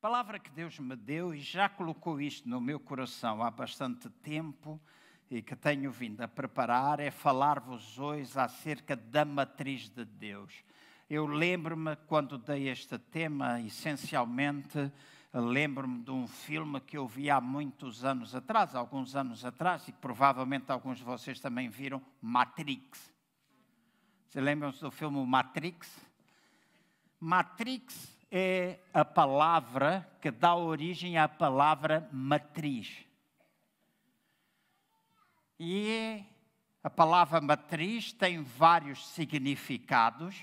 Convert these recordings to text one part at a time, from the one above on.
palavra que Deus me deu e já colocou isto no meu coração há bastante tempo e que tenho vindo a preparar é falar-vos hoje acerca da matriz de Deus. Eu lembro-me quando dei este tema, essencialmente, lembro-me de um filme que eu vi há muitos anos atrás, alguns anos atrás, e que provavelmente alguns de vocês também viram, Matrix. Você lembram-se do filme Matrix? Matrix é a palavra que dá origem à palavra matriz. E a palavra matriz tem vários significados,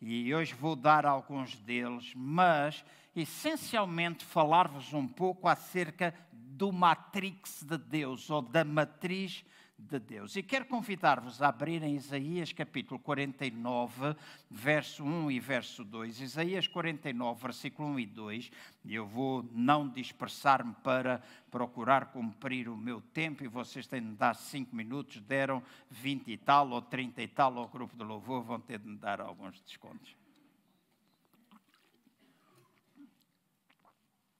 e hoje vou dar alguns deles, mas essencialmente falar-vos um pouco acerca do matrix de Deus, ou da matriz de de Deus. E quero convidar-vos a abrirem Isaías capítulo 49, verso 1 e verso 2. Isaías 49, versículo 1 e 2. E eu vou não dispersar-me para procurar cumprir o meu tempo, e vocês têm de dar 5 minutos, deram 20 e tal, ou 30 e tal ao grupo de louvor, vão ter de me dar alguns descontos.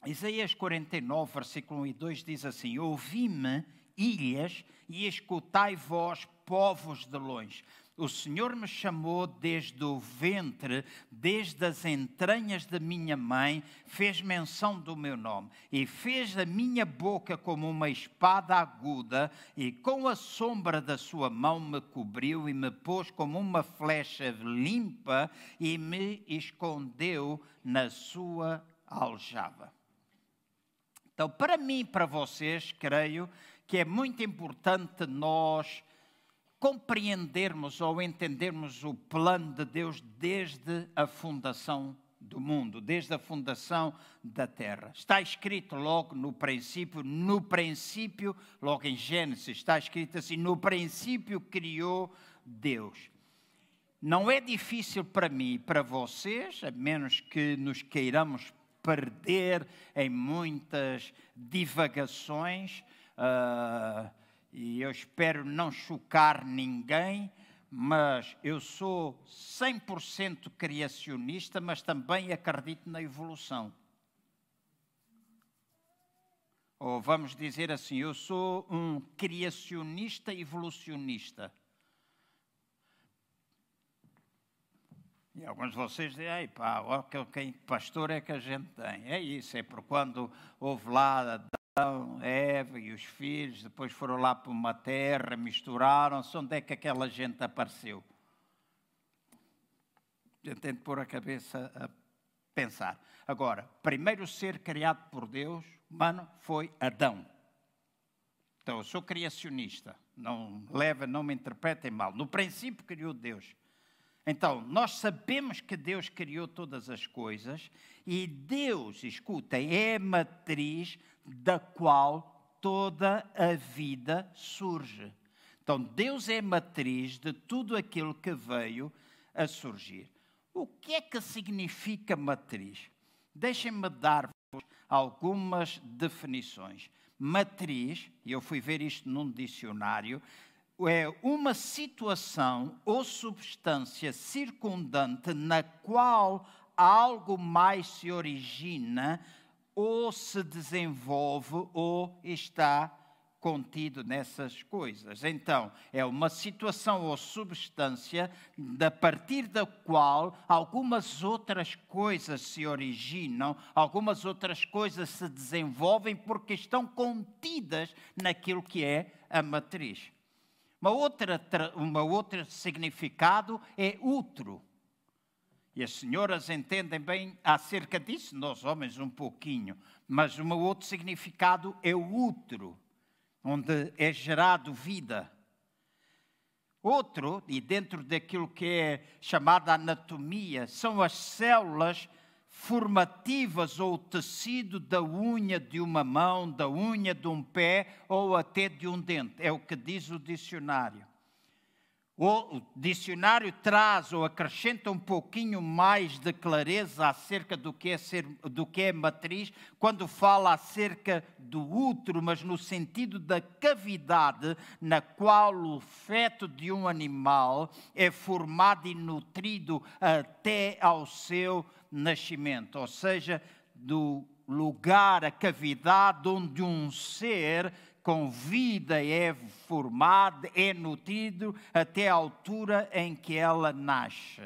Isaías 49, versículo 1 e 2 diz assim: Ouvi-me ilhas, e escutai vós, povos de longe. O Senhor me chamou desde o ventre, desde as entranhas da minha mãe, fez menção do meu nome, e fez a minha boca como uma espada aguda, e com a sombra da sua mão me cobriu, e me pôs como uma flecha limpa, e me escondeu na sua aljava. Então, para mim e para vocês, creio que é muito importante nós compreendermos ou entendermos o plano de Deus desde a fundação do mundo, desde a fundação da terra. Está escrito logo no princípio, no princípio, logo em Gênesis, está escrito assim: no princípio criou Deus. Não é difícil para mim e para vocês, a menos que nos queiramos perder em muitas divagações, uh, e eu espero não chocar ninguém, mas eu sou 100% criacionista, mas também acredito na evolução. Ou vamos dizer assim, eu sou um criacionista evolucionista. E alguns de vocês dizem, Ei, pá, que pastor é que a gente tem? É isso, é por quando houve lá Eva e os filhos, depois foram lá para uma terra, misturaram-se, onde é que aquela gente apareceu? A pôr a cabeça a pensar. Agora, primeiro ser criado por Deus, humano, foi Adão. Então, eu sou criacionista, não leva, não me interpretem mal. No princípio criou Deus. Então, nós sabemos que Deus criou todas as coisas e Deus, escutem, é a matriz da qual toda a vida surge. Então, Deus é a matriz de tudo aquilo que veio a surgir. O que é que significa matriz? Deixem-me dar-vos algumas definições. Matriz, eu fui ver isto num dicionário, é uma situação ou substância circundante na qual algo mais se origina ou se desenvolve ou está contido nessas coisas. Então, é uma situação ou substância a partir da qual algumas outras coisas se originam, algumas outras coisas se desenvolvem porque estão contidas naquilo que é a matriz. Uma outra, uma outra significado é útero. E as senhoras entendem bem acerca disso, nós homens um pouquinho. Mas um outro significado é o útero, onde é gerado vida. Outro, e dentro daquilo que é chamada anatomia, são as células formativas ou tecido da unha de uma mão, da unha de um pé ou até de um dente. É o que diz o dicionário. O dicionário traz ou acrescenta um pouquinho mais de clareza acerca do que é, ser, do que é matriz, quando fala acerca do útero, mas no sentido da cavidade na qual o feto de um animal é formado e nutrido até ao seu nascimento, ou seja, do lugar, a cavidade onde um ser com vida é formado, é nutrido até a altura em que ela nasce.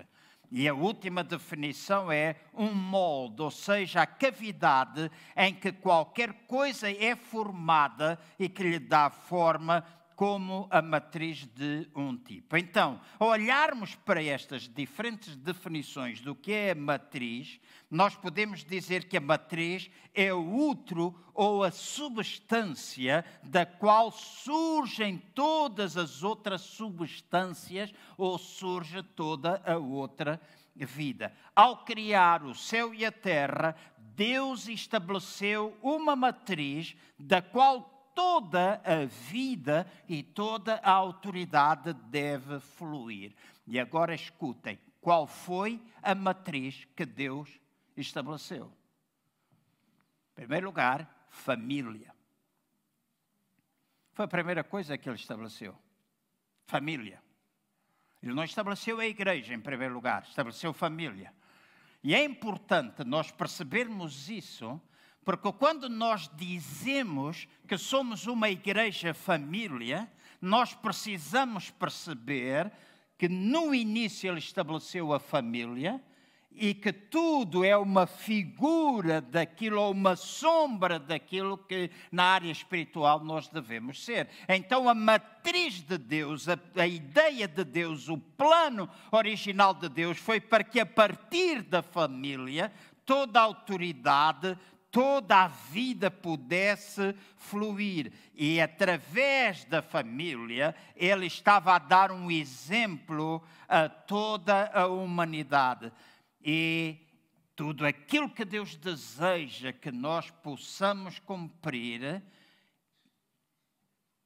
E a última definição é um molde, ou seja, a cavidade em que qualquer coisa é formada e que lhe dá forma como a matriz de um tipo. Então, ao olharmos para estas diferentes definições do que é a matriz, nós podemos dizer que a matriz é o útero ou a substância da qual surgem todas as outras substâncias ou surge toda a outra vida. Ao criar o céu e a terra, Deus estabeleceu uma matriz da qual toda a vida e toda a autoridade deve fluir. E agora escutem, qual foi a matriz que Deus estabeleceu? Em primeiro lugar, família. Foi a primeira coisa que ele estabeleceu. Família. Ele não estabeleceu a igreja em primeiro lugar, estabeleceu família. E é importante nós percebermos isso porque quando nós dizemos que somos uma igreja família, nós precisamos perceber que no início ele estabeleceu a família e que tudo é uma figura daquilo, ou uma sombra daquilo que na área espiritual nós devemos ser. Então, a matriz de Deus, a, a, ideia de Deus, o plano original de Deus foi para que a partir da família toda a autoridade, toda a vida pudesse fluir. E através da família, ele estava a dar um exemplo a toda a humanidade. E tudo aquilo que Deus deseja que nós possamos cumprir,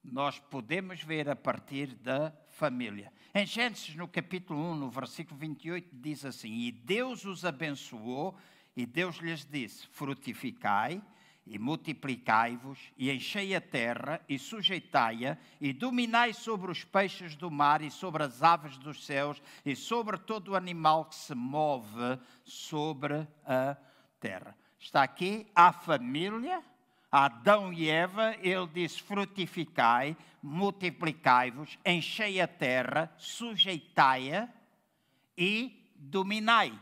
nós podemos ver a partir da família. Em Gênesis, no capítulo 1, no versículo 28, diz assim: E Deus os abençoou e Deus lhes disse: Frutificai e multiplicai-vos, e enchei a terra, e sujeitai-a, e dominai sobre os peixes do mar, e sobre as aves dos céus, e sobre todo o animal que se move sobre a terra. Está aqui a família, Adão e Eva, ele diz: frutificai, multiplicai-vos, enchei a terra, sujeitai-a e dominai.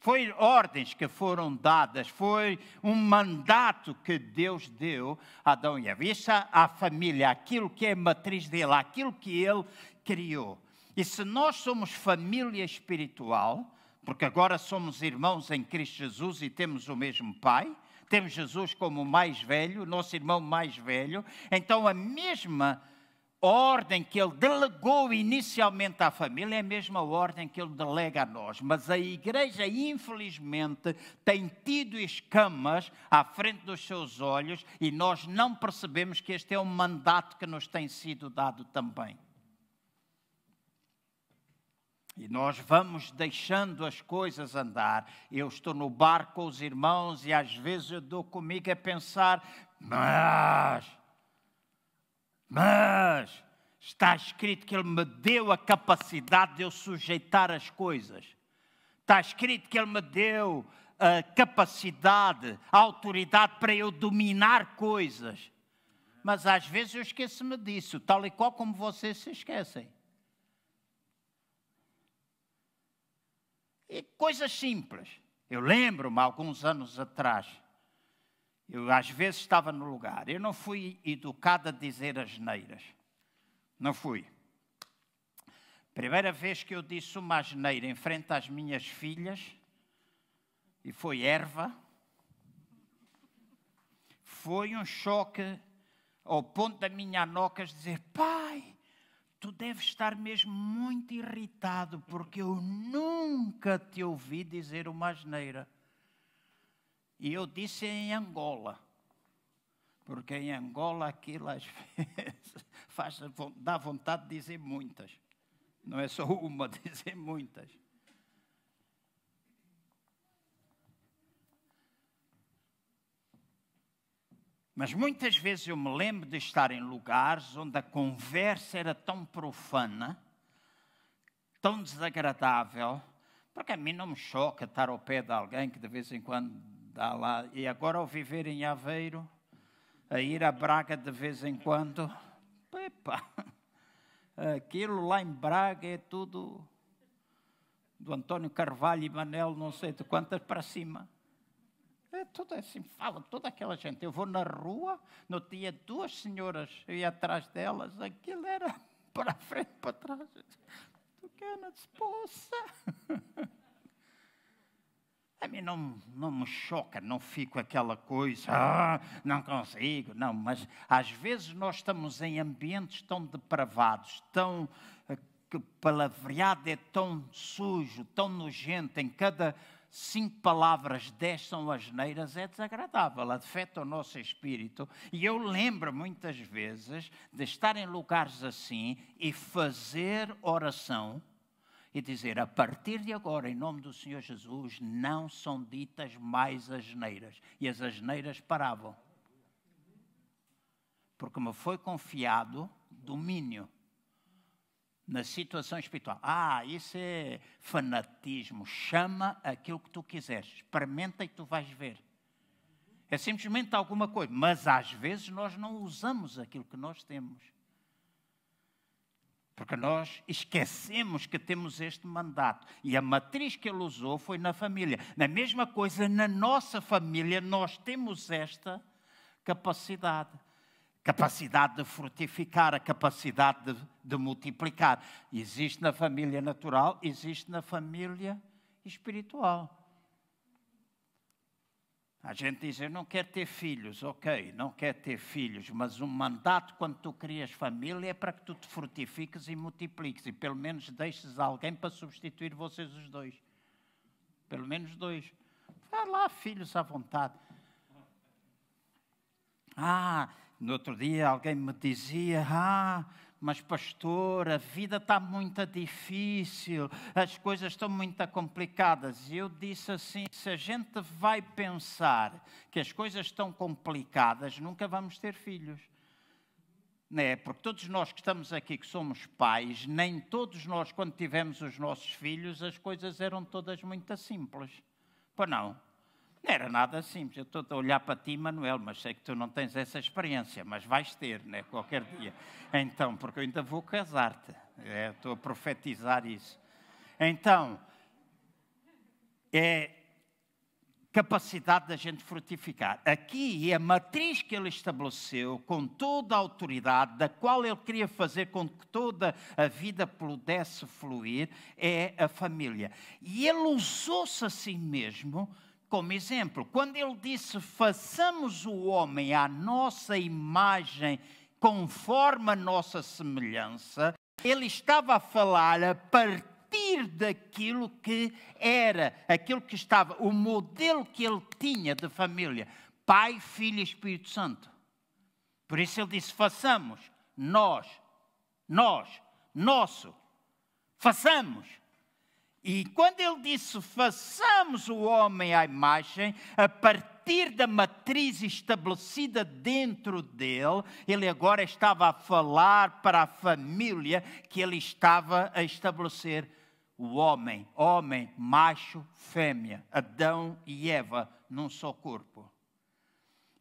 Foi ordens que foram dadas, foi um mandato que Deus deu a Adão e Eva. Isso a família, aquilo que é matriz dele, aquilo que ele criou. E se nós somos família espiritual, porque agora somos irmãos em Cristo Jesus e temos o mesmo Pai, temos Jesus como o mais velho, nosso irmão mais velho, então a mesma ordem que ele delegou inicialmente à família é a mesma ordem que ele delega a nós. Mas a igreja, infelizmente, tem tido escamas à frente dos seus olhos e nós não percebemos que este é um mandato que nos tem sido dado também. E nós vamos deixando as coisas andar. Eu estou no bar com os irmãos e às vezes eu dou comigo a pensar, mas mas está escrito que Ele me deu a capacidade de eu sujeitar as coisas. Está escrito que Ele me deu a capacidade, a autoridade para eu dominar coisas. Mas às vezes eu esqueço-me disso, tal e qual como vocês se esquecem. E coisas simples. Eu lembro-me, alguns anos atrás, eu às vezes estava no lugar. Eu não fui educado a dizer as neiras. Não fui. Primeira vez que eu disse uma asneira em frente às minhas filhas, e foi erva, foi um choque ao ponto da minha anocas dizer: Pai, tu deves estar mesmo muito irritado, porque eu nunca te ouvi dizer uma asneira. E eu disse em Angola, porque em Angola aquilo às vezes faz, dá vontade de dizer muitas. Não é só uma, dizer muitas. Mas muitas vezes eu me lembro de estar em lugares onde a conversa era tão profana, tão desagradável, porque a mim não me choca estar ao pé de alguém que de vez em quando lá. E agora ao viver em Aveiro, a ir a Braga de vez em quando, epa, aquilo lá em Braga é tudo do António Carvalho e Manel, não sei de quantas para cima. É tudo assim, fala toda aquela gente. Eu vou na rua, no dia duas senhoras, eu ia atrás delas, aquilo era para frente, para trás. Tu queres, poça? A mim não, não me choca, não fico aquela coisa, ah, não consigo, não, mas às vezes nós estamos em ambientes tão depravados, tão eh, que palavreado é tão sujo, tão nojento, em cada cinco palavras, dez são asneiras, é desagradável, afeta o nosso espírito. E eu lembro muitas vezes de estar em lugares assim e fazer oração e dizer: a partir de agora, em nome do Senhor Jesus, não são ditas mais asneiras. E as asneiras paravam. Porque me foi confiado domínio na situação espiritual. Ah, isso é fanatismo. Chama aquilo que tu quiseres. Experimenta e tu vais ver. É simplesmente alguma coisa. Mas às vezes nós não usamos aquilo que nós temos. Porque nós esquecemos que temos este mandato. E a matriz que ele usou foi na família. Na mesma coisa, na nossa família, nós temos esta capacidade. Capacidade de frutificar, a capacidade de, de multiplicar. Existe na família natural, existe na família espiritual. A gente diz, eu não quero ter filhos, ok, não quer ter filhos, mas o mandato quando tu crias família é para que tu te frutifiques e multipliques e pelo menos deixes alguém para substituir vocês os dois. Pelo menos dois. Vá lá, filhos à vontade. Ah, no outro dia alguém me dizia, ah, mas pastor, a vida está muito difícil, as coisas estão muito complicadas. E eu disse assim: se a gente vai pensar que as coisas estão complicadas, nunca vamos ter filhos. Não é? Porque todos nós que estamos aqui, que somos pais, nem todos nós, quando tivemos os nossos filhos, as coisas eram todas muito simples. Pois não? Era nada simples. Eu estou a olhar para ti, Manuel, mas sei que tu não tens essa experiência, mas vais ter, né? qualquer dia. Então, porque eu ainda vou casar-te. É, estou a profetizar isso. Então, é capacidade da gente frutificar. Aqui, a matriz que ele estabeleceu, com toda a autoridade, da qual ele queria fazer com que toda a vida pudesse fluir, é a família. E ele usou-se a si mesmo como exemplo. Quando ele disse: façamos o homem à nossa imagem, conforme a nossa semelhança, ele estava a falar a partir daquilo que era, aquilo que estava, o modelo que ele tinha de família: Pai, Filho e Espírito Santo. Por isso ele disse: façamos, nós, nós, nosso, façamos. E quando ele disse façamos o homem à imagem, a partir da matriz estabelecida dentro dele, ele agora estava a falar para a família que ele estava a estabelecer o homem, homem, macho, fêmea, Adão e Eva num só corpo.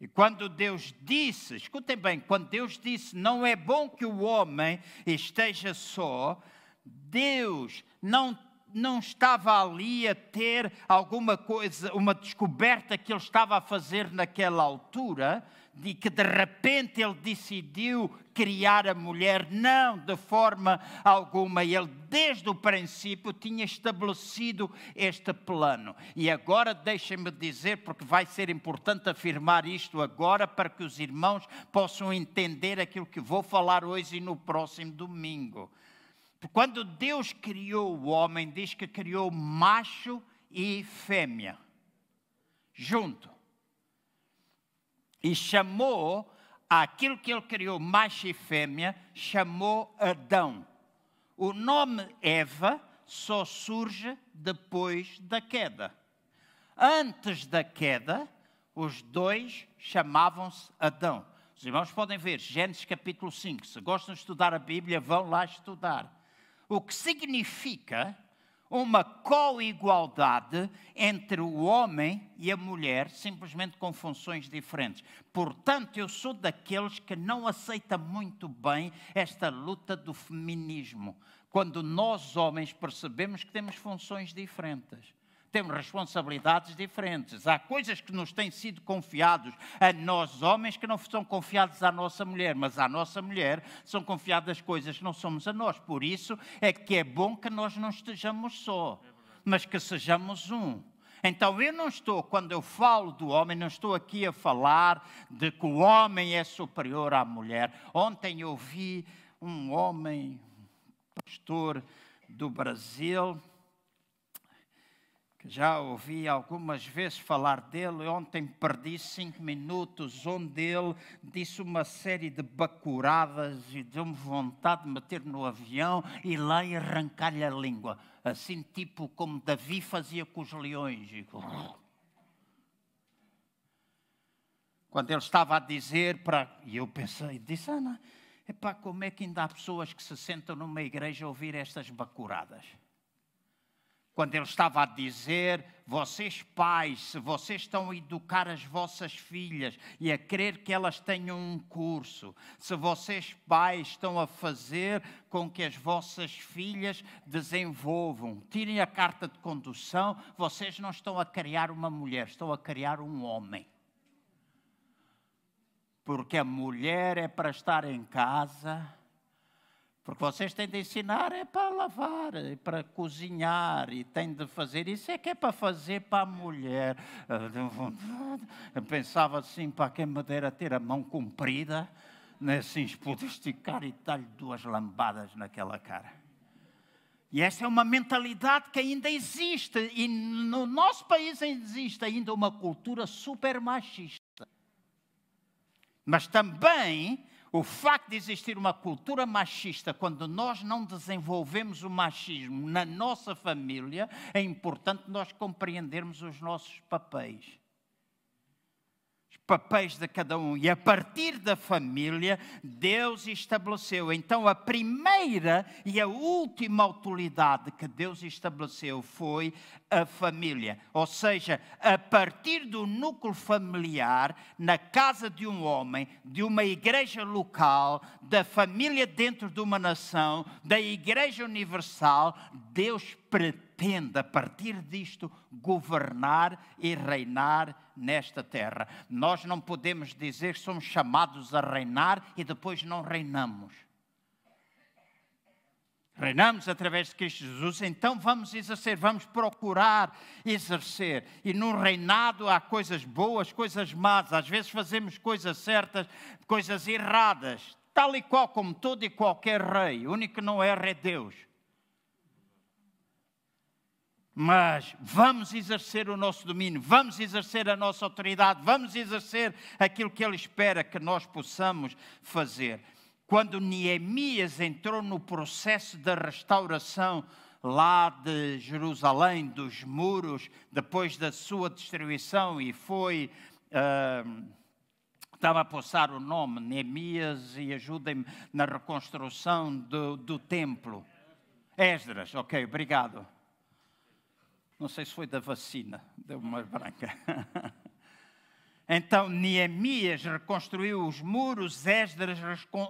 E quando Deus disse, escutem bem, quando Deus disse, não é bom que o homem esteja só, Deus não não estava ali a ter alguma coisa, uma descoberta que ele estava a fazer naquela altura, de que de repente ele decidiu criar a mulher, não de forma alguma. Ele, desde o princípio, tinha estabelecido este plano. E agora deixem-me dizer, porque vai ser importante afirmar isto agora, para que os irmãos possam entender aquilo que vou falar hoje e no próximo domingo. Quando Deus criou o homem, diz que criou macho e fêmea, junto. E chamou aquilo que ele criou, macho e fêmea, chamou Adão. O nome Eva só surge depois da queda. Antes da queda, os dois chamavam-se Adão. Os irmãos podem ver, Gênesis capítulo 5. Se gostam de estudar a Bíblia, vão lá estudar. O que significa uma coigualdade entre o homem e a mulher, simplesmente com funções diferentes. Portanto, eu sou daqueles que não aceita muito bem esta luta do feminismo, quando nós homens percebemos que temos funções diferentes temos responsabilidades diferentes. Há coisas que nos têm sido confiados a nós homens que não são confiadas à nossa mulher, mas à nossa mulher são confiadas coisas que não somos a nós. Por isso é que é bom que nós não estejamos só, mas que sejamos um. Então eu não estou, quando eu falo do homem, não estou aqui a falar de que o homem é superior à mulher. Ontem eu vi um homem, pastor do Brasil, já ouvi algumas vezes falar dele. Ontem perdi cinco minutos, onde ele disse uma série de bacuradas e deu-me vontade de meter no avião e lá e arrancar-lhe a língua. Assim, tipo como Davi fazia com os leões. Quando ele estava a dizer para. E eu pensei, disse, Ana, epá, como é que ainda há pessoas que se sentam numa igreja a ouvir estas bacuradas? Quando ele estava a dizer: vocês pais, se vocês estão a educar as vossas filhas e a querer que elas tenham um curso, se vocês pais estão a fazer com que as vossas filhas desenvolvam, tirem a carta de condução, vocês não estão a criar uma mulher, estão a criar um homem. Porque a mulher é para estar em casa porque vocês têm de ensinar é para lavar, é para cozinhar e têm de fazer. Isso é que é para fazer para a mulher. Eu pensava assim, para quem me dera ter a mão comprida, né, assim, poder esticar e dar-lhe duas lambadas naquela cara. E essa é uma mentalidade que ainda existe. E no nosso país existe ainda uma cultura super machista. Mas também o facto de existir uma cultura machista, quando nós não desenvolvemos o machismo na nossa família, é importante nós compreendermos os nossos papéis papéis de cada um. E a partir da família, Deus estabeleceu. Então, a primeira e a última autoridade que Deus estabeleceu foi a família. Ou seja, a partir do núcleo familiar, na casa de um homem, de uma igreja local, da família dentro de uma nação, da igreja universal, Deus pretende, a partir disto, governar e reinar nesta terra. Nós não podemos dizer que somos chamados a reinar e depois não reinamos. Reinamos através de Cristo Jesus, então vamos exercer, vamos procurar exercer. E no reinado há coisas boas, coisas más, às vezes fazemos coisas certas, coisas erradas, tal e qual como todo e qualquer rei. O único que não erra é Deus mas vamos exercer o nosso domínio, vamos exercer a nossa autoridade, vamos exercer aquilo que Ele espera que nós possamos fazer. Quando Neemias entrou no processo da restauração lá de Jerusalém, dos muros, depois da sua destruição, e foi. Uh, estava a passar o nome, Neemias, e ajudem-me na reconstrução do, do templo. Esdras, ok, obrigado não sei se foi da vacina, deu uma branca. Então Neemias reconstruiu os muros, Esdras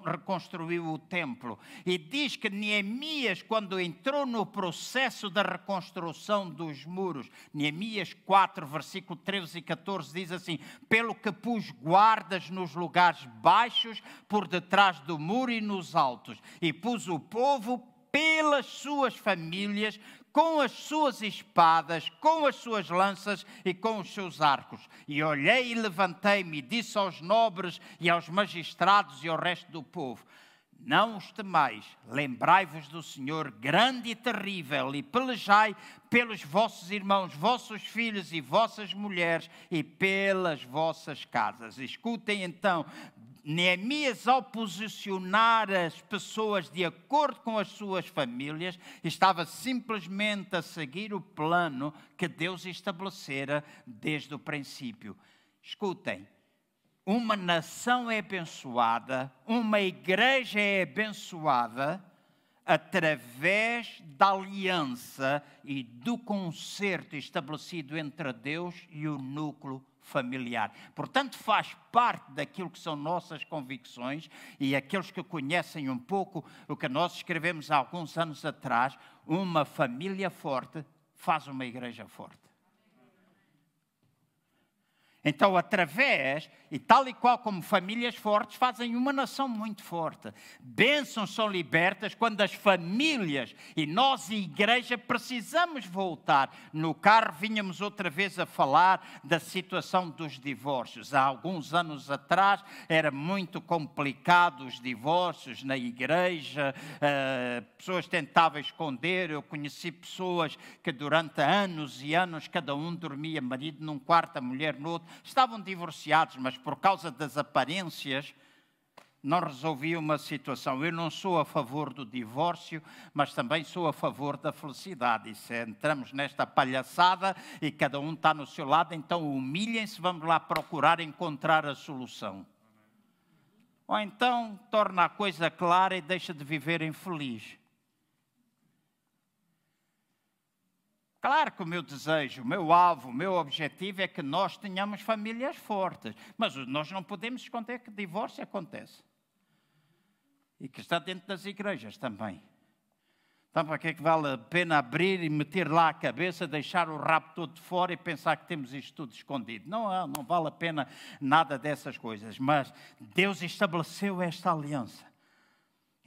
reconstruiu o templo. E diz que Neemias, quando entrou no processo da reconstrução dos muros, Neemias 4, versículo 13 e 14, diz assim: Pelo que pus guardas nos lugares baixos, por detrás do muro e nos altos, e pus o povo pelas suas famílias, com as suas espadas, com as suas lanças e com os seus arcos. E olhei e levantei-me e disse aos nobres e aos magistrados e ao resto do povo: Não os temais, lembrai-vos do Senhor grande e terrível, e pelejai pelos vossos irmãos, vossos filhos e vossas mulheres, e pelas vossas casas. Escutem então Neemias, ao posicionar as pessoas de acordo com as suas famílias, estava simplesmente a seguir o plano que Deus estabelecera desde o princípio. Escutem, uma nação é abençoada, uma igreja é abençoada através da aliança e do concerto estabelecido entre Deus e o núcleo familiar. Portanto, faz parte daquilo que são nossas convicções e aqueles que conhecem um pouco o que nós escrevemos há alguns anos atrás, uma família forte faz uma igreja forte. Então, através, e tal e qual como famílias fortes, fazem uma nação muito forte. Bênçãos são libertas quando as famílias e nós, igreja, precisamos voltar. No carro, vínhamos outra vez a falar da situação dos divórcios. Há alguns anos atrás era muito complicado os divórcios na igreja, uh, pessoas tentavam esconder. Eu conheci pessoas que durante anos e anos cada um dormia, marido num quarto, a mulher no outro estavam divorciados, mas por causa das aparências não resolviam uma situação. Eu não sou a favor do divórcio, mas também sou a favor da felicidade. E se entramos nesta palhaçada e cada um está no seu lado, então humilhem-se, vamos lá procurar encontrar a solução. Ou então torna a coisa clara e deixa de viver infeliz. Claro que o meu desejo, o meu alvo, o meu objetivo é que nós tenhamos famílias fortes, mas nós não podemos esconder que divórcio acontece. E que está dentro das igrejas também. Então, para que é que vale a pena abrir e meter lá a cabeça, deixar o rabo todo de fora e pensar que temos isto tudo escondido? Não, não vale a pena nada dessas coisas. Mas Deus estabeleceu esta aliança.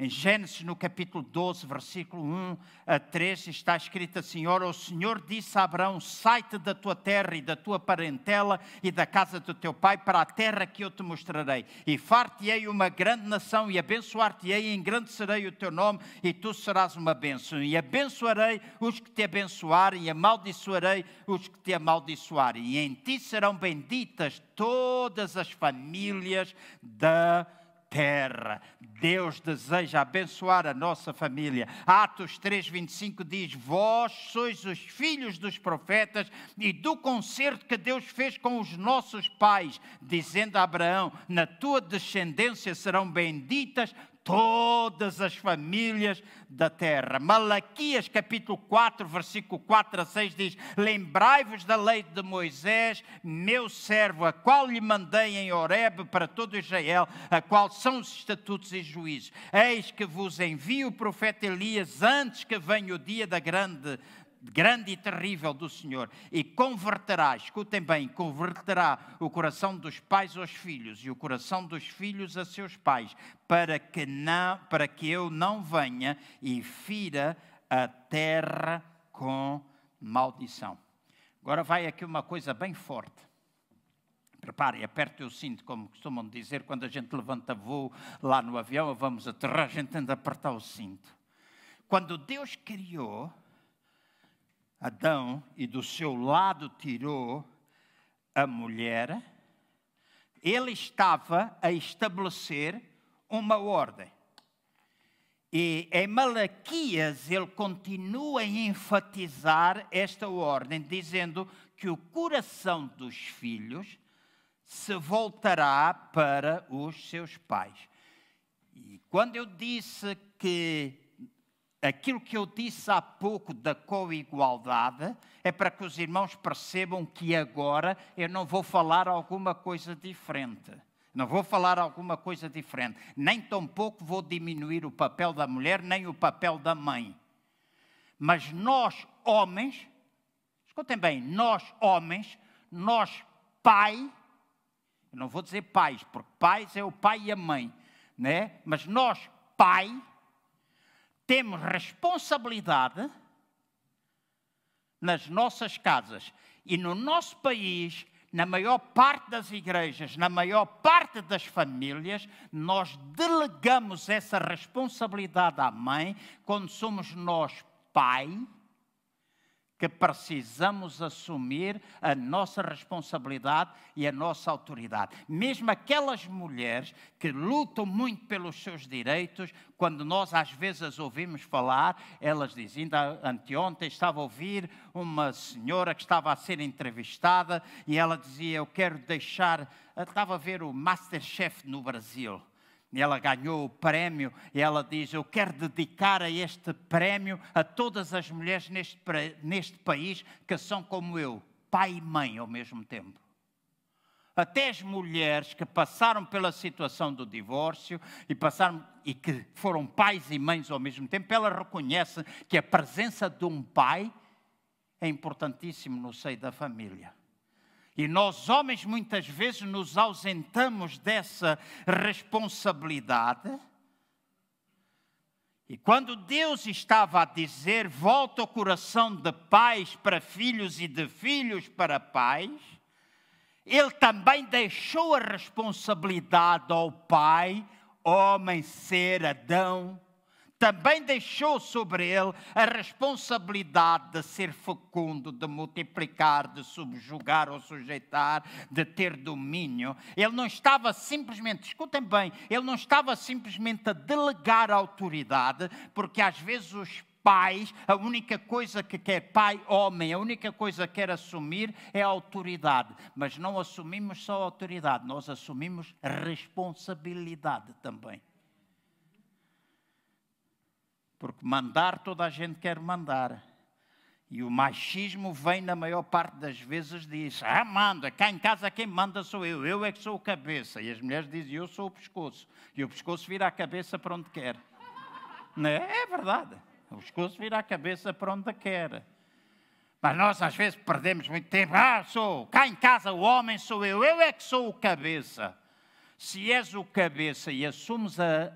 Em Gênesis, no capítulo 12, versículo 1 a 3, está escrito assim: Ora, o Senhor disse a Abraão: Sai-te da tua terra e da tua parentela e da casa do teu pai para a terra que eu te mostrarei. E far-te-ei uma grande nação, e abençoar-te-ei, e engrandecerei o teu nome, e tu serás uma bênção. E abençoarei os que te abençoarem, e amaldiçoarei os que te amaldiçoarem. E em ti serão benditas todas as famílias da terra terra. Deus deseja abençoar a nossa família. Atos 3:25 diz: Vós sois os filhos dos profetas e do concerto que Deus fez com os nossos pais, dizendo a Abraão: Na tua descendência serão benditas todas as famílias da terra. Malaquias capítulo 4, versículo 4 a 6 diz: Lembrai-vos da lei de Moisés, meu servo, a qual lhe mandei em Horeb para todo Israel, a qual são os estatutos e juízos. Eis que vos envio o profeta Elias antes que venha o dia da grande grande e terrível do Senhor e converterá, escutem bem, converterá o coração dos pais aos filhos e o coração dos filhos a seus pais, para que não, para que eu não venha e fira a terra com maldição. Agora vai aqui uma coisa bem forte. Prepare, aperte o cinto, como costumam dizer, quando a gente levanta voo lá no avião, vamos aterrar, a gente tende a apertar o cinto. Quando Deus criou Adão e do seu lado tirou a mulher, ele estava a estabelecer uma ordem. E em Malaquias ele continua a enfatizar esta ordem, dizendo que o coração dos filhos se voltará para os seus pais. E quando eu disse que aquilo que eu disse há pouco da coigualdade é para que os irmãos percebam que agora eu não vou falar alguma coisa diferente. Não vou falar alguma coisa diferente. Nem tampouco vou diminuir o papel da mulher, nem o papel da mãe. Mas nós, homens, escutem bem, nós, homens, nós, pai, eu não vou dizer pais, porque pais é o pai e a mãe, né? mas nós, pai, temos responsabilidade nas nossas casas e no nosso país, na maior parte das igrejas, na maior parte das famílias, nós delegamos essa responsabilidade à mãe quando somos nós pai que precisamos assumir a nossa responsabilidade e a nossa autoridade. Mesmo aquelas mulheres que lutam muito pelos seus direitos, quando nós às vezes as ouvimos falar, elas dizem, ainda anteontem estava a ouvir uma senhora que estava a ser entrevistada e ela dizia, eu quero deixar, estava a ver o Masterchef no Brasil, ela ganhou o prémio e ela diz: Eu quero dedicar a este prémio a todas as mulheres neste, neste país que são como eu, pai e mãe ao mesmo tempo. Até as mulheres que passaram pela situação do divórcio e passaram e que foram pais e mães ao mesmo tempo, ela reconhece que a presença de um pai é importantíssimo no seio da família. E nós, homens, muitas vezes nos ausentamos dessa responsabilidade. E quando Deus estava a dizer: volta o coração de pais para filhos e de filhos para pais, Ele também deixou a responsabilidade ao pai, homem, ser, Adão, também deixou sobre ele a responsabilidade de ser fecundo, de multiplicar, de subjugar ou sujeitar, de ter domínio. Ele não estava simplesmente, escutem bem, ele não estava simplesmente a delegar autoridade, porque às vezes os pais, a única coisa que quer pai, homem, a única coisa que quer assumir é a autoridade. Mas não assumimos só a autoridade, nós assumimos responsabilidade também. Porque mandar toda a gente quer mandar. E o machismo vem, na maior parte das vezes, diz: Ah, manda, cá em casa quem manda sou eu, eu é que sou o cabeça. E as mulheres dizem: Eu sou o pescoço. E o pescoço vira a cabeça para onde quer. Não é? é verdade. O pescoço vira a cabeça para onde quer. Mas nós às vezes perdemos muito tempo. Ah, sou, cá em casa o homem sou eu, eu é que sou o cabeça. Se és o cabeça e assumes a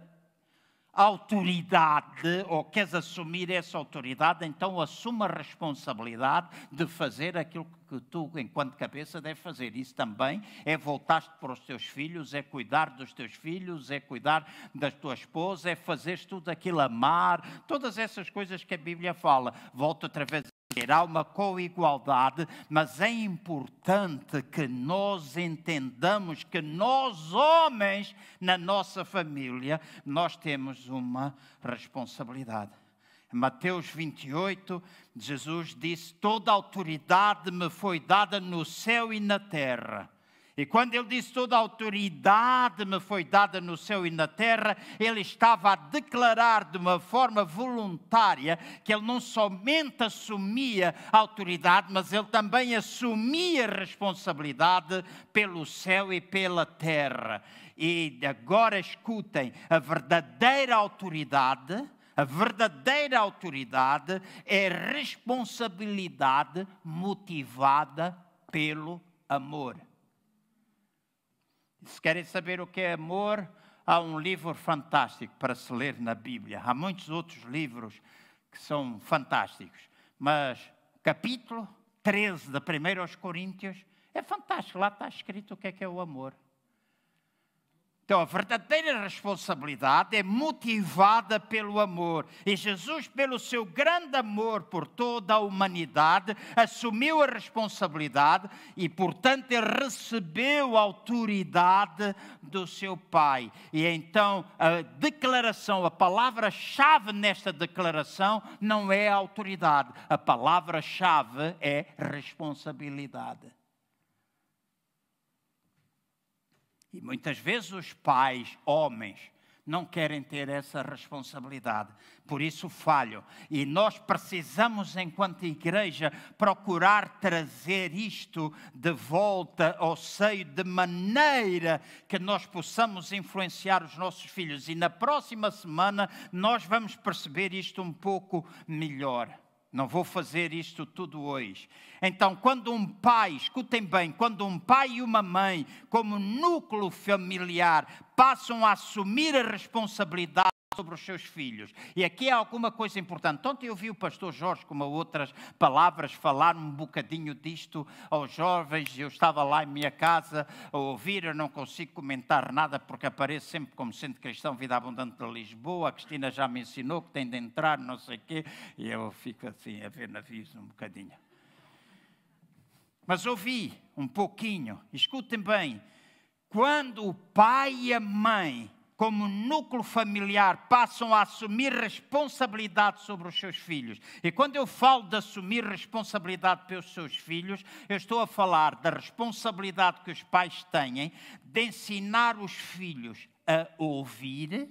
autoridade, ou queres assumir essa autoridade, então assuma a responsabilidade de fazer aquilo que tu, enquanto cabeça, deves fazer. Isso também é voltar-te para os teus filhos, é cuidar dos teus filhos, é cuidar da tua esposa, é fazer tudo aquilo, amar, todas essas coisas que a Bíblia fala. Volto outra vez Há uma coigualdade, mas é importante que nós entendamos que nós, homens, na nossa família, nós temos uma responsabilidade. Mateus 28, Jesus disse: Toda autoridade me foi dada no céu e na terra. E quando ele disse toda a autoridade me foi dada no céu e na terra, ele estava a declarar de uma forma voluntária que ele não somente assumia a autoridade, mas ele também assumia a responsabilidade pelo céu e pela terra. E agora escutem, a verdadeira autoridade, a verdadeira autoridade é responsabilidade motivada pelo amor. Se querem saber o que é amor, há um livro fantástico para se ler na Bíblia. Há muitos outros livros que são fantásticos, mas capítulo 13 da 1 aos Coríntios é fantástico. Lá está escrito o que é que é o amor. Então, a verdadeira responsabilidade é motivada pelo amor. E Jesus, pelo seu grande amor por toda a humanidade, assumiu a responsabilidade e, portanto, ele recebeu a autoridade do seu Pai. E então, a declaração, a palavra-chave nesta declaração não é autoridade, a palavra-chave é responsabilidade. E muitas vezes os pais, homens, não querem ter essa responsabilidade, por isso falham. E nós precisamos, enquanto igreja, procurar trazer isto de volta ao seio, de maneira que nós possamos influenciar os nossos filhos. E na próxima semana nós vamos perceber isto um pouco melhor. Não vou fazer isto tudo hoje. Então, quando um pai, escutem bem, quando um pai e uma mãe, como núcleo familiar, passam a assumir a responsabilidade sobre os seus filhos. E aqui há alguma coisa importante. Ontem eu vi o pastor Jorge, com outras palavras, falar um bocadinho disto aos jovens. Eu estava lá em minha casa a ouvir, eu não consigo comentar nada porque apareço sempre como centro cristão Vida Abundante de Lisboa. A Cristina já me ensinou que tem de entrar, não sei o quê, e eu fico assim a ver navios um bocadinho. Mas ouvi um pouquinho, escutem bem, quando o pai e a mãe como núcleo familiar, passam a assumir responsabilidade sobre os seus filhos. E quando eu falo de assumir responsabilidade pelos seus filhos, eu estou a falar da responsabilidade que os pais têm de ensinar os filhos a ouvir,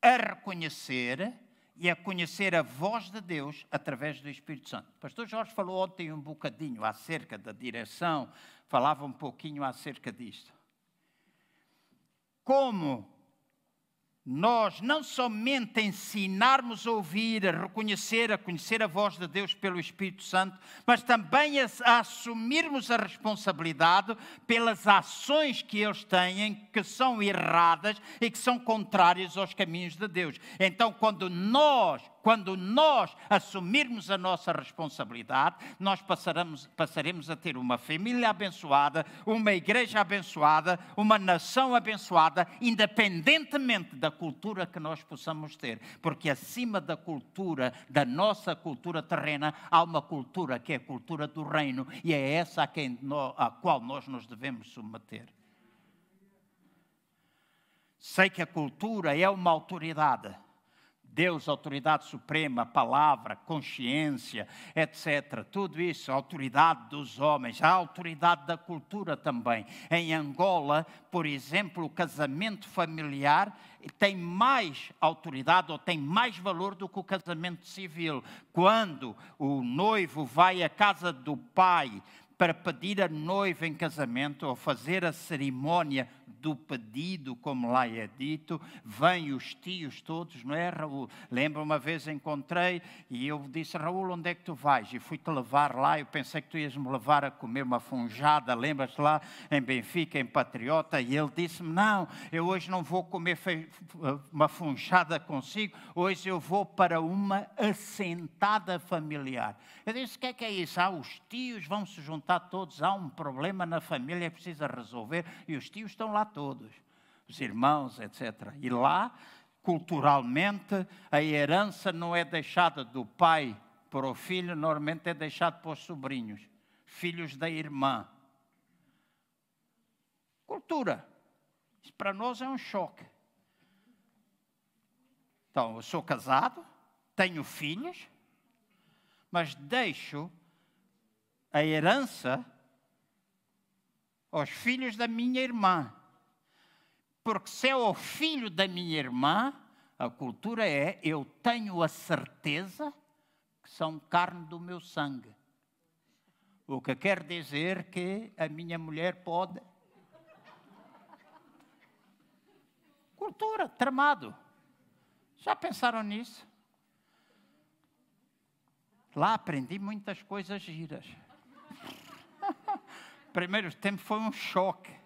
a reconhecer e a conhecer a voz de Deus através do Espírito Santo. O pastor Jorge falou ontem um bocadinho acerca da direção, falava um pouquinho acerca disto. Como nós não somente ensinarmos a ouvir, a reconhecer, a conhecer a voz de Deus pelo Espírito Santo, mas também a, a, assumirmos a responsabilidade pelas ações que eles têm, que são erradas e que são contrárias aos caminhos de Deus. Então, quando nós quando nós assumirmos a nossa responsabilidade, nós passaremos, passaremos a ter uma família abençoada, uma igreja abençoada, uma nação abençoada, independentemente da cultura que nós possamos ter. Porque acima da cultura, da nossa cultura terrena, há uma cultura que é a cultura do reino e é essa a, quem, a qual nós nos devemos submeter. Sei que a cultura é uma autoridade Deus, autoridade suprema, palavra, consciência, etc. Tudo isso, autoridade dos homens, a autoridade da cultura também. Em Angola, por exemplo, o casamento familiar tem mais autoridade ou tem mais valor do que o casamento civil. Quando o noivo vai à casa do pai para pedir a noiva em casamento ou fazer a cerimônia do pedido, como lá é dito, vêm os tios todos, não é, Raul? Lembra uma vez encontrei e eu disse, Raul, onde é que tu vais? E fui-te levar lá, eu pensei que tu ias me levar a comer uma funjada, lembras-te lá em Benfica, em Patriota? E ele disse-me, não, eu hoje não vou comer uma funjada consigo, hoje eu vou para uma assentada familiar. Eu disse, o que é que é isso? Ah, os tios vão se juntar todos, há um problema na família, precisa resolver, e os tios estão lá todos, os irmãos, etc. E lá, culturalmente, a herança não é deixada do pai para o filho, normalmente é deixada para os sobrinhos, filhos da irmã. Cultura. Isso para nós é um choque. Então, eu sou casado, tenho filhos, mas deixo a herança aos filhos da minha irmã. Porque se é o filho da minha irmã, a cultura é: eu tenho a certeza que são carne do meu sangue. O que quer dizer que a minha mulher pode. Cultura, tramado. Já pensaram nisso? Lá aprendi muitas coisas giras. Primeiro tempo foi um choque.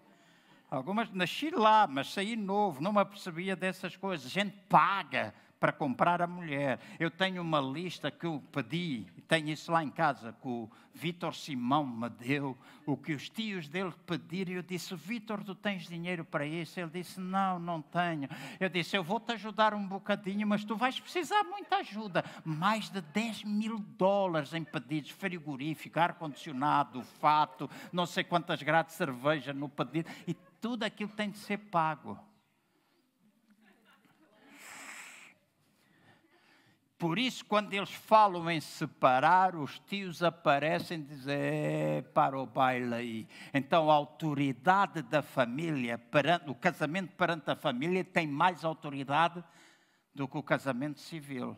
Algumas nasci lá, mas saí novo, não me apercebia dessas coisas. Gente paga para comprar a mulher. Eu tenho uma lista que eu pedi, tenho isso lá em casa, que o Vitor Simão me deu, o que os tios dele pediram. Eu disse: Vitor, tu tens dinheiro para isso? Ele disse: Não, não tenho. Eu disse: Eu vou-te ajudar um bocadinho, mas tu vais precisar muita ajuda. Mais de 10 mil dólares em pedidos: frigorífico, ar-condicionado, fato, não sei quantas grades de cerveja no pedido. E tudo aquilo tem de ser pago. Por isso, quando eles falam em separar, os tios aparecem e dizem: é, para o baile aí. Então, a autoridade da família, perante, o casamento perante a família, tem mais autoridade do que o casamento civil.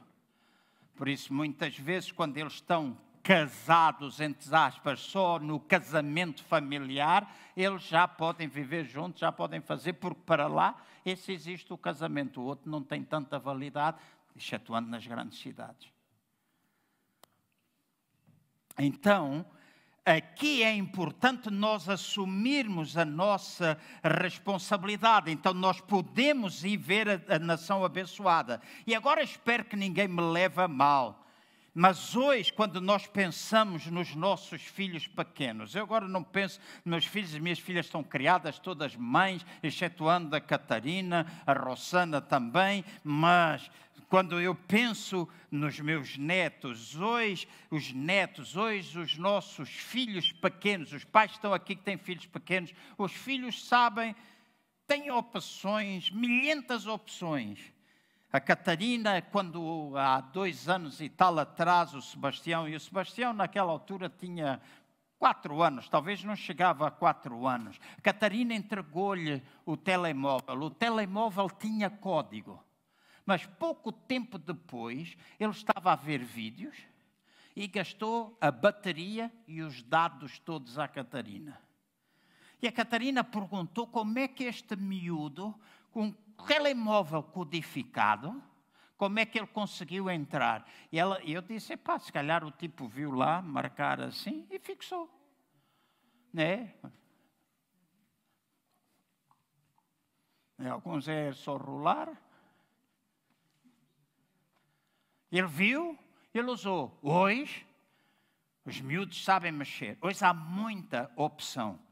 Por isso, muitas vezes, quando eles estão casados, entre aspas, só no casamento familiar, eles já podem viver juntos, já podem fazer, porque para lá esse existe o casamento, o outro não tem tanta validade, excetuando nas grandes cidades. Então, aqui é importante nós assumirmos a nossa responsabilidade. Então, nós podemos ir ver a, a nação abençoada. E agora espero que ninguém me leve a mal. Mas hoje, quando nós pensamos nos nossos filhos pequenos, eu agora não penso, meus filhos e minhas filhas estão criadas, todas mães, excetuando a Catarina, a Rossana também, mas quando eu penso nos meus netos, hoje os netos, hoje os nossos filhos pequenos, os pais estão aqui que têm filhos pequenos, os filhos sabem, têm opções, milhentas opções a Catarina, quando há dois anos e tal atrás, o Sebastião, e o Sebastião naquela altura tinha quatro anos, talvez não chegava a quatro anos. Catarina entregou-lhe o telemóvel. O telemóvel tinha código. Mas pouco tempo depois, ele estava a ver vídeos e gastou a bateria e os dados todos à Catarina. E a Catarina perguntou como é que este miúdo, com um telemóvel codificado, como é que ele conseguiu entrar? E ela, eu disse, pá, se calhar o tipo viu lá, marcar assim e fixou. Né? Alguns é só rolar. Ele viu, ele usou. Hoje, os miúdos sabem mexer. Hoje há muita opção.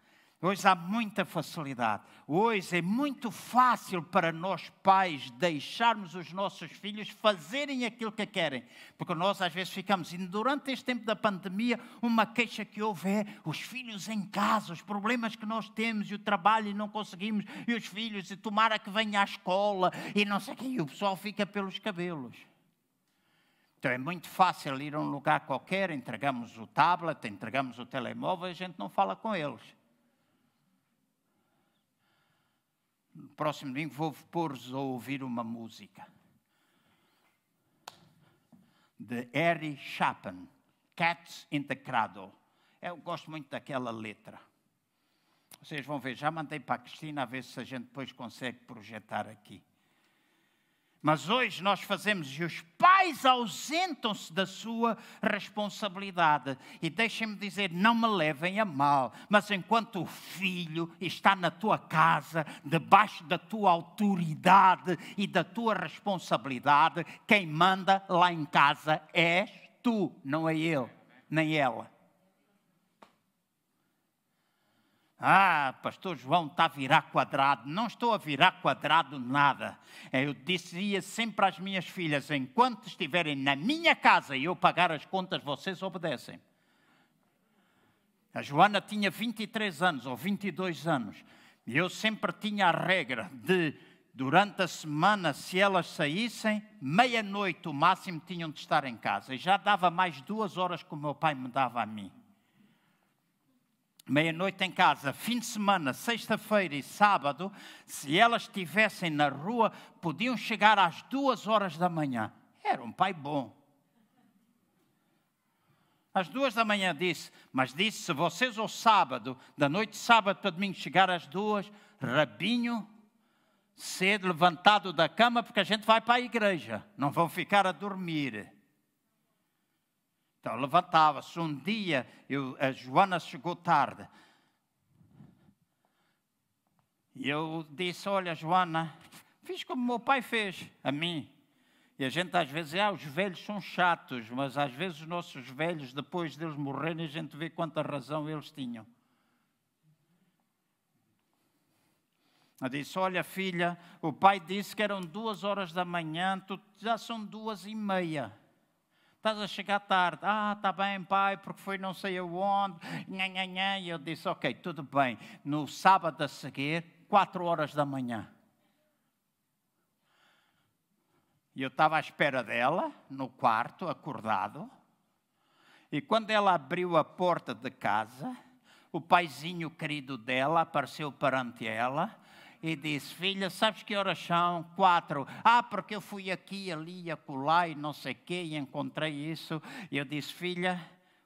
Hoje há muita facilidade. Hoje é muito fácil para nós pais deixarmos os nossos filhos fazerem aquilo que querem. Porque nós às vezes ficamos, e durante este tempo da pandemia, uma queixa que houve é os filhos em casa, os problemas que nós temos e o trabalho e não conseguimos, e os filhos, e tomara que venha à escola, e não sei o que, e o pessoal fica pelos cabelos. Então é muito fácil ir a um lugar qualquer, entregamos o tablet, entregamos o telemóvel e a gente não fala com eles. No próximo domingo vou pôr-vos a ouvir uma música de Harry Chapin, Cats in the Cradle. Eu gosto muito daquela letra. Vocês vão ver, já mandei para a Cristina a ver se a gente depois consegue projetar aqui. Mas hoje nós fazemos e os pais ausentam-se da sua responsabilidade. E deixem-me dizer, não me levem a mal, mas enquanto o filho está na tua casa, debaixo da tua autoridade e da tua responsabilidade, quem manda lá em casa és tu, não é ele, nem ela. Ah, pastor João está a virar quadrado. Não estou a virar quadrado nada. Eu dizia sempre às minhas filhas: enquanto estiverem na minha casa e eu pagar as contas, vocês obedecem. A Joana tinha 23 anos ou 22 anos. E eu sempre tinha a regra de, durante a semana, se elas saíssem, meia-noite o máximo tinham de estar em casa. E já dava mais duas horas que o meu pai me dava a mim meia-noite em casa, fim de semana, sexta-feira e sábado, se elas estivessem na rua, podiam chegar às duas horas da manhã. Era um pai bom. Às duas da manhã disse, mas disse: se vocês ao sábado, da noite de sábado para domingo, chegar às duas, rabinho, cedo, levantado da cama, porque a gente vai para a igreja, não vão ficar a dormir. Então levantava-se. Um dia eu, a Joana chegou tarde. E eu disse: Olha, Joana, fiz como meu pai fez a mim. E a gente às vezes, ah, os velhos são chatos, mas às vezes os nossos velhos, depois deles morrerem, a gente vê quanta razão eles tinham. Eu disse: Olha, filha, o pai disse que eram duas horas da manhã, tu, já são duas e meia. Estás a chegar tarde. Ah, está bem, pai, porque foi não sei aonde. Nha, nha, nha. E eu disse, ok, tudo bem. No sábado a seguir, quatro horas da manhã. E eu estava à espera dela, no quarto, acordado. E quando ela abriu a porta de casa, o paizinho querido dela apareceu perante ela e disse: Filha, sabes que horas são? Quatro. Ah, porque eu fui aqui, ali, acolá e não sei o quê e encontrei isso. E eu disse: Filha,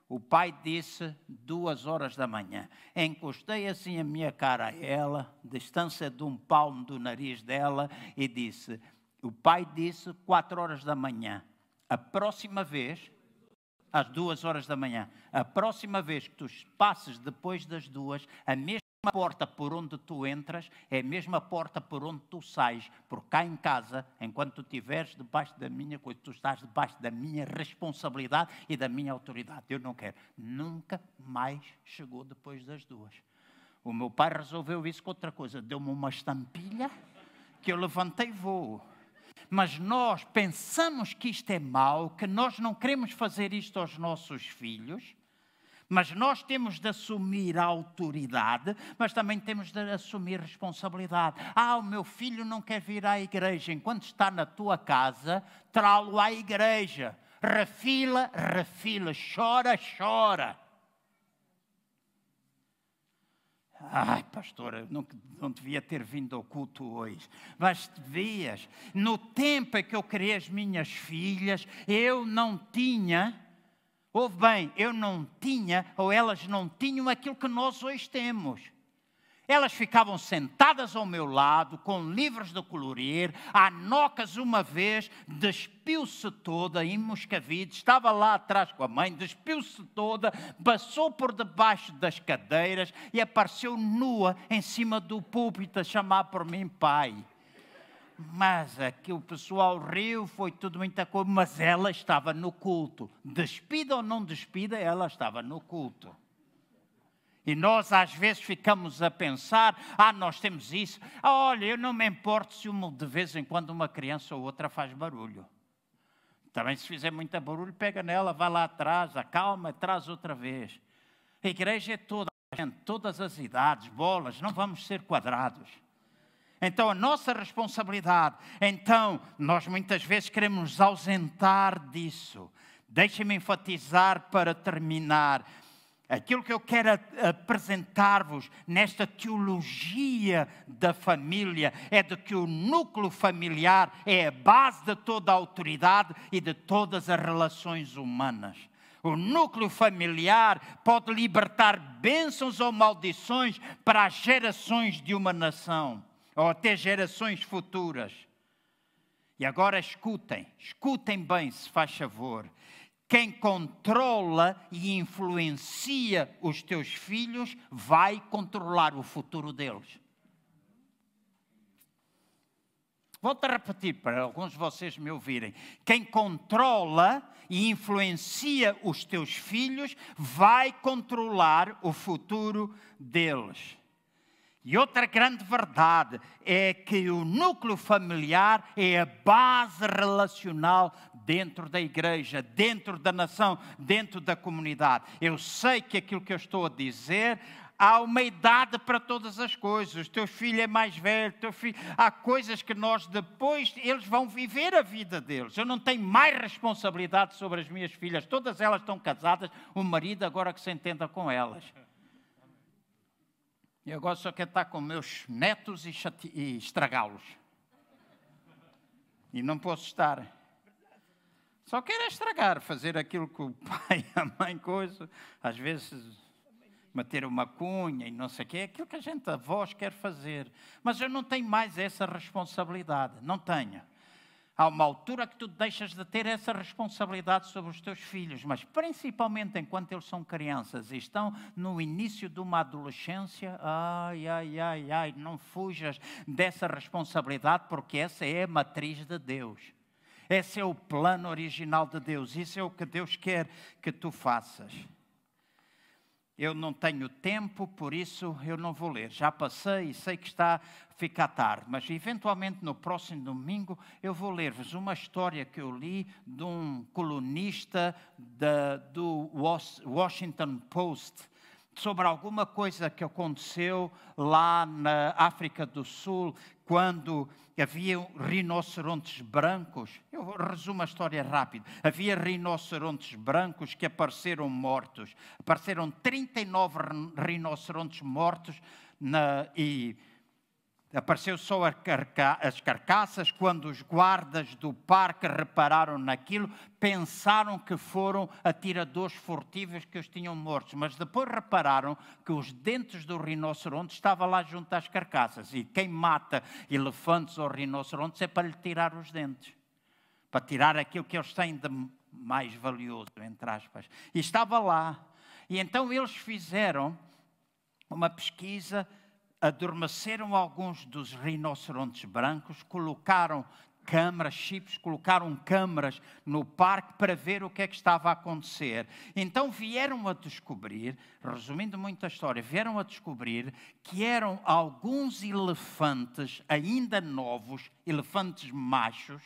o pai disse duas horas da manhã. Encostei assim a minha cara a ela, distância de um palmo do nariz dela, e disse: O pai disse quatro horas da manhã. A próxima vez, às duas horas da manhã, a próxima vez que tu passes depois das duas, a mesma mesma porta por onde tu entras é a mesma porta por onde tu sais, porque cá em casa, enquanto tu estiveres debaixo da minha coisa, tu estás debaixo da minha responsabilidade e da minha autoridade. Eu não quero. Nunca mais chegou depois das duas. O meu pai resolveu isso com outra coisa. Deu-me uma estampilha que eu levantei voo. Mas nós pensamos que isto é mau, que nós não queremos fazer isto aos nossos filhos mas nós temos de assumir a autoridade, mas também temos de assumir responsabilidade. Ah, o meu filho não quer vir à igreja. Enquanto está na tua casa, trá-lo à igreja. Refila, refila, chora, chora. Ai, pastora, não, não devia ter vindo ao culto hoje. Mas devias. No tempo em que eu criei as minhas filhas, eu não tinha, ouve bem, eu não tinha, ou elas não tinham aquilo que nós hoje temos. Elas ficavam sentadas ao meu lado, com livros de colorir. A Nocas, uma vez, despiu-se toda em Moscavide, estava lá atrás com a mãe, despiu-se toda, passou por debaixo das cadeiras e apareceu nua em cima do púlpito a chamar por mim pai. Mas aqui o pessoal riu, foi tudo muita coisa, mas ela estava no culto. Despida ou não despida, ela estava no culto. E nós às vezes ficamos a pensar: ah, nós temos isso. Ah, olha, eu não me importo se uma, de vez em quando uma criança ou outra faz barulho. Também se fizer muito barulho, pega nela, vai lá atrás, acalma, traz outra vez. A igreja é toda gente, todas as idades, bolas, não vamos ser quadrados. Então, a nossa responsabilidade, então, nós muitas vezes queremos nos ausentar disso. Deixem-me enfatizar para terminar Aquilo que eu quero apresentar-vos nesta teologia da família é de que o núcleo familiar é a base de toda a autoridade e de todas as relações humanas. O núcleo familiar pode libertar bênçãos ou maldições para as gerações de uma nação, ou até gerações futuras. E agora escutem, escutem bem, se faz favor quem controla e influencia os teus filhos vai controlar o futuro deles. Volto a repetir para alguns de vocês me ouvirem. Quem controla e influencia os teus filhos vai controlar o futuro deles. E outra grande verdade é que o núcleo familiar é a base relacional dentro da igreja, dentro da nação, dentro da comunidade. Eu sei que aquilo que eu estou a dizer há uma idade para todas as coisas. O teu filho é mais velho, teu filho... há coisas que nós depois, eles vão viver a vida deles. Eu não tenho mais responsabilidade sobre as minhas filhas, todas elas estão casadas, o marido agora que se entenda com elas. E agora só quero estar com meus netos e, e estragá-los. E não posso estar. Só quero estragar, fazer aquilo que o pai e a mãe coisa, às vezes meter uma cunha e não sei o quê, é aquilo que a gente, a voz, quer fazer. Mas eu não tenho mais essa responsabilidade, não tenho. Há uma altura que tu deixas de ter essa responsabilidade sobre os teus filhos, mas principalmente enquanto eles são crianças e estão no início de uma adolescência, ai, ai, ai, ai, não fujas dessa responsabilidade, porque essa é a matriz de Deus. Esse é o plano original de Deus, isso é o que Deus quer que tu faças eu não tenho tempo, por isso eu não vou ler. Já passei e sei que está a ficar tarde, mas eventualmente no próximo domingo eu vou ler-vos uma história que eu li de um colunista da, do Washington Post sobre alguma coisa que aconteceu lá na África do Sul, quando havia rinocerontes brancos. Eu resumo a história rápido. Havia rinocerontes brancos que apareceram mortos. Apareceram 39 rinocerontes mortos na, e Apareceu só as carcaças. Quando os guardas do parque repararam naquilo, pensaram que foram atiradores furtivos que os tinham mortos. Mas depois repararam que os dentes do rinoceronte estavam lá junto às carcaças. E quem mata elefantes ou rinocerontes é para lhe tirar os dentes para tirar aquilo que eles têm de mais valioso, entre aspas. E estava lá. E então eles fizeram uma pesquisa adormeceram alguns dos rinocerontes brancos, colocaram câmaras, chips, colocaram câmaras no parque para ver o que é que estava a acontecer. Então vieram a descobrir, resumindo muito a história, vieram a descobrir que eram alguns elefantes ainda novos, elefantes machos,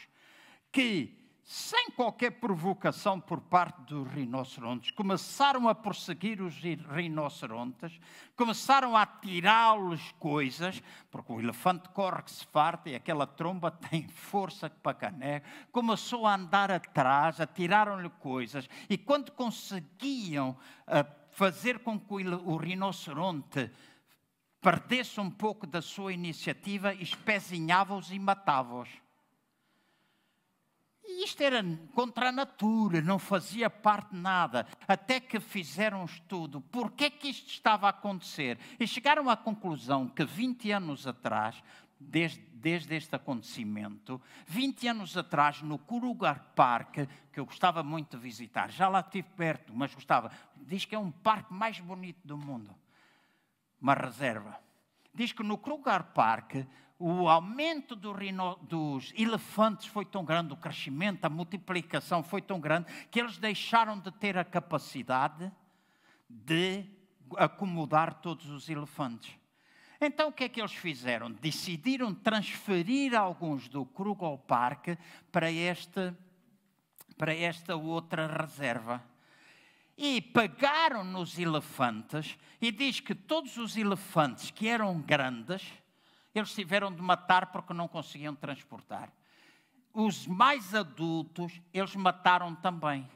que sem qualquer provocação por parte dos rinocerontes, começaram a perseguir os rinocerontes, começaram a tirá-los coisas, porque o elefante corre que se farta e aquela tromba tem força para caneco, começou a andar atrás, atiraram-lhe coisas, e quando conseguiam uh, fazer com que o rinoceronte perdesse um pouco da sua iniciativa, espezinhava-os e matava-os. E isto era contra a natura, não fazia parte de nada. Até que fizeram um estudo. Por que é que isto estava a acontecer? E chegaram à conclusão que 20 anos atrás, desde, desde este acontecimento, 20 anos atrás, no Kurugar Park, que eu gostava muito de visitar, já lá estive perto, mas gostava, diz que é um parque mais bonito do mundo. Uma reserva. Diz que no Kruger Park o aumento do rino, dos elefantes foi tão grande, o crescimento, a multiplicação foi tão grande, que eles deixaram de ter a capacidade de acomodar todos os elefantes. Então o que é que eles fizeram? Decidiram transferir alguns do Kruger Park para, este, para esta outra reserva. E pegaram nos elefantes, e diz que todos os elefantes que eram grandes, eles tiveram de matar porque não conseguiam transportar. Os mais adultos, eles mataram também,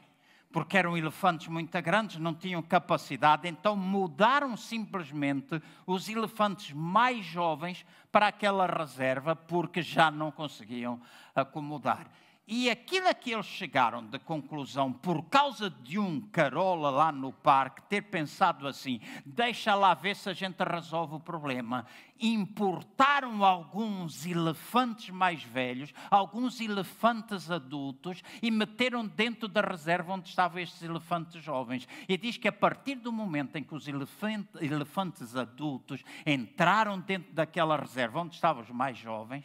porque eram elefantes muito grandes, não tinham capacidade, então mudaram simplesmente os elefantes mais jovens para aquela reserva, porque já não conseguiam acomodar. E aquilo a que eles chegaram de conclusão, por causa de um carola lá no parque, ter pensado assim: deixa lá ver se a gente resolve o problema. Importaram alguns elefantes mais velhos, alguns elefantes adultos, e meteram dentro da reserva onde estavam estes elefantes jovens. E diz que a partir do momento em que os elefantes adultos entraram dentro daquela reserva onde estavam os mais jovens,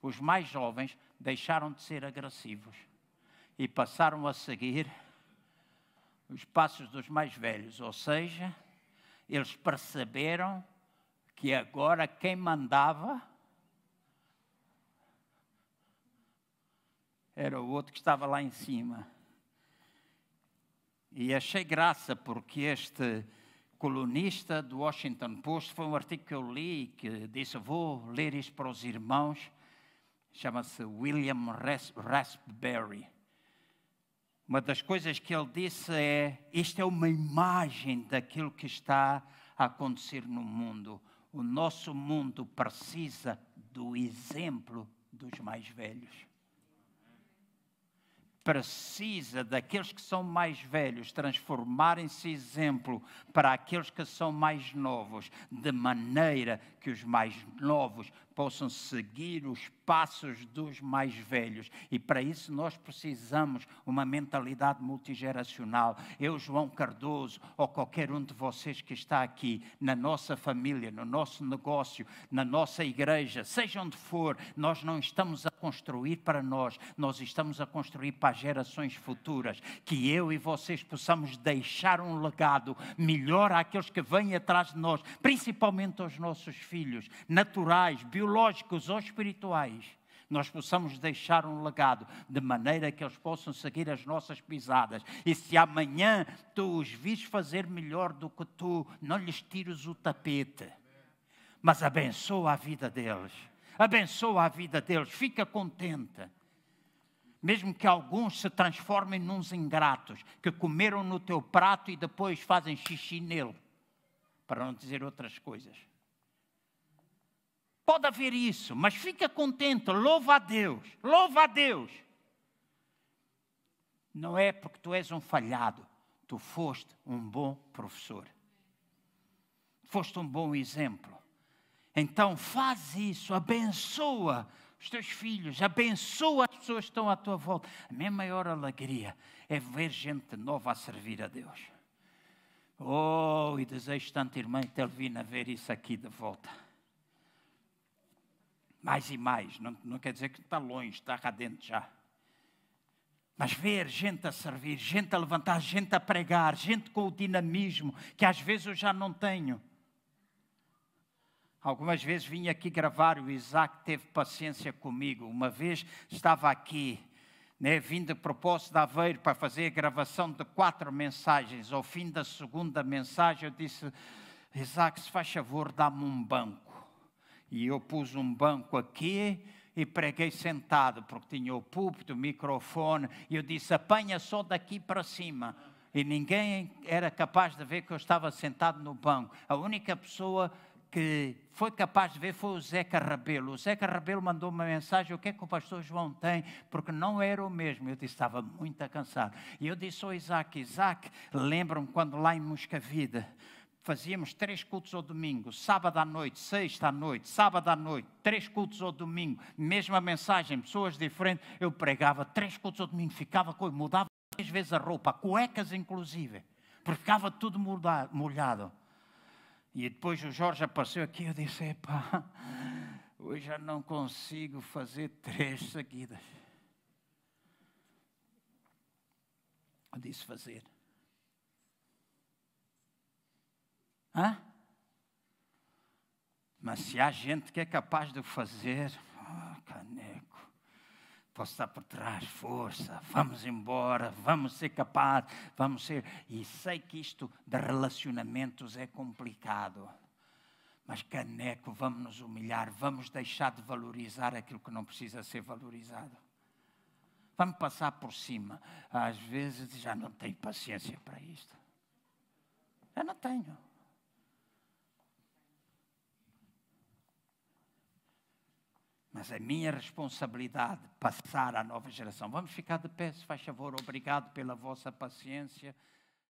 os mais jovens deixaram de ser agressivos e passaram a seguir os passos dos mais velhos, ou seja, eles perceberam que agora quem mandava era o outro que estava lá em cima. E achei graça porque este colunista do Washington Post foi um artigo que eu li que disse: Vou ler isto para os irmãos chama-se William Raspberry. Uma das coisas que ele disse é: isto é uma imagem daquilo que está a acontecer no mundo. O nosso mundo precisa do exemplo dos mais velhos precisa daqueles que são mais velhos transformarem-se exemplo para aqueles que são mais novos, de maneira que os mais novos possam seguir os passos dos mais velhos. E para isso nós precisamos uma mentalidade multigeracional. Eu, João Cardoso, ou qualquer um de vocês que está aqui, na nossa família, no nosso negócio, na nossa igreja, seja onde for, nós não estamos a construir para nós, nós estamos a construir para as gerações futuras. Que eu e vocês possamos deixar um legado melhor àqueles que vêm atrás de nós, principalmente aos nossos filhos, naturais, biológicos ou espirituais nós possamos deixar um legado de maneira que eles possam seguir as nossas pisadas. E se amanhã tu os vis fazer melhor do que tu, não lhes tires o tapete, mas abençoa a vida deles. Abençoa a vida deles, fica contente. Mesmo que alguns se transformem nos ingratos, que comeram no teu prato e depois fazem xixi nele, para não dizer outras coisas. Pode haver isso, mas fica contente, louva a Deus, louva a Deus. Não é porque tu és um falhado, tu foste um bom professor. Foste um bom exemplo. Então faz isso, abençoa os teus filhos, abençoa as pessoas que estão à tua volta. A minha maior alegria é ver gente nova a servir a Deus. Oh, e desejo tanto, irmã Telvina, ver isso aqui de volta mais e mais. Não, não quer dizer que está longe, está cá dentro já. Mas ver gente a servir, gente a levantar, gente a pregar, gente com o dinamismo que às vezes eu já não tenho. Algumas vezes vim aqui gravar, o Isaac teve paciência comigo. Uma vez estava aqui, né, vim de propósito de Aveiro para fazer a gravação de quatro mensagens. Ao fim da segunda mensagem, eu disse: Isaac, se faz favor, dá-me um banco. E eu pus um banco aqui e preguei sentado, porque tinha o púlpito, o microfone, e eu disse: apanha só daqui para cima. E ninguém era capaz de ver que eu estava sentado no banco. A única pessoa que foi capaz de ver foi o Zeca Rabelo. O Zeca Rabelo mandou uma mensagem: o que é que o pastor João tem? Porque não era o mesmo. Eu disse: estava muito cansado. E eu disse ao Isaac: Isaac, lembram-me quando lá em Moscavida fazíamos três cultos ao domingo, sábado à noite, sexta à noite, sábado à noite, três cultos ao domingo, mesma mensagem, pessoas diferentes. Eu pregava três cultos ao domingo, ficava com, mudava três vezes a roupa, cuecas inclusive, porque ficava tudo molhado. E depois o Jorge apareceu aqui eu disse: Epá, hoje já não consigo fazer três seguidas. Eu disse: Fazer. Hã? Mas se há gente que é capaz de fazer, oh, caneco, posso estar por trás, força, vamos embora, vamos ser capazes, vamos ser. E sei que isto de relacionamentos é complicado. Mas caneco, vamos nos humilhar, vamos deixar de valorizar aquilo que não precisa ser valorizado. Vamos passar por cima. Às vezes já não tenho paciência para isto. Eu não tenho. Mas é minha responsabilidade passar à nova geração. Vamos ficar de pé, se faz favor. Obrigado pela vossa paciência.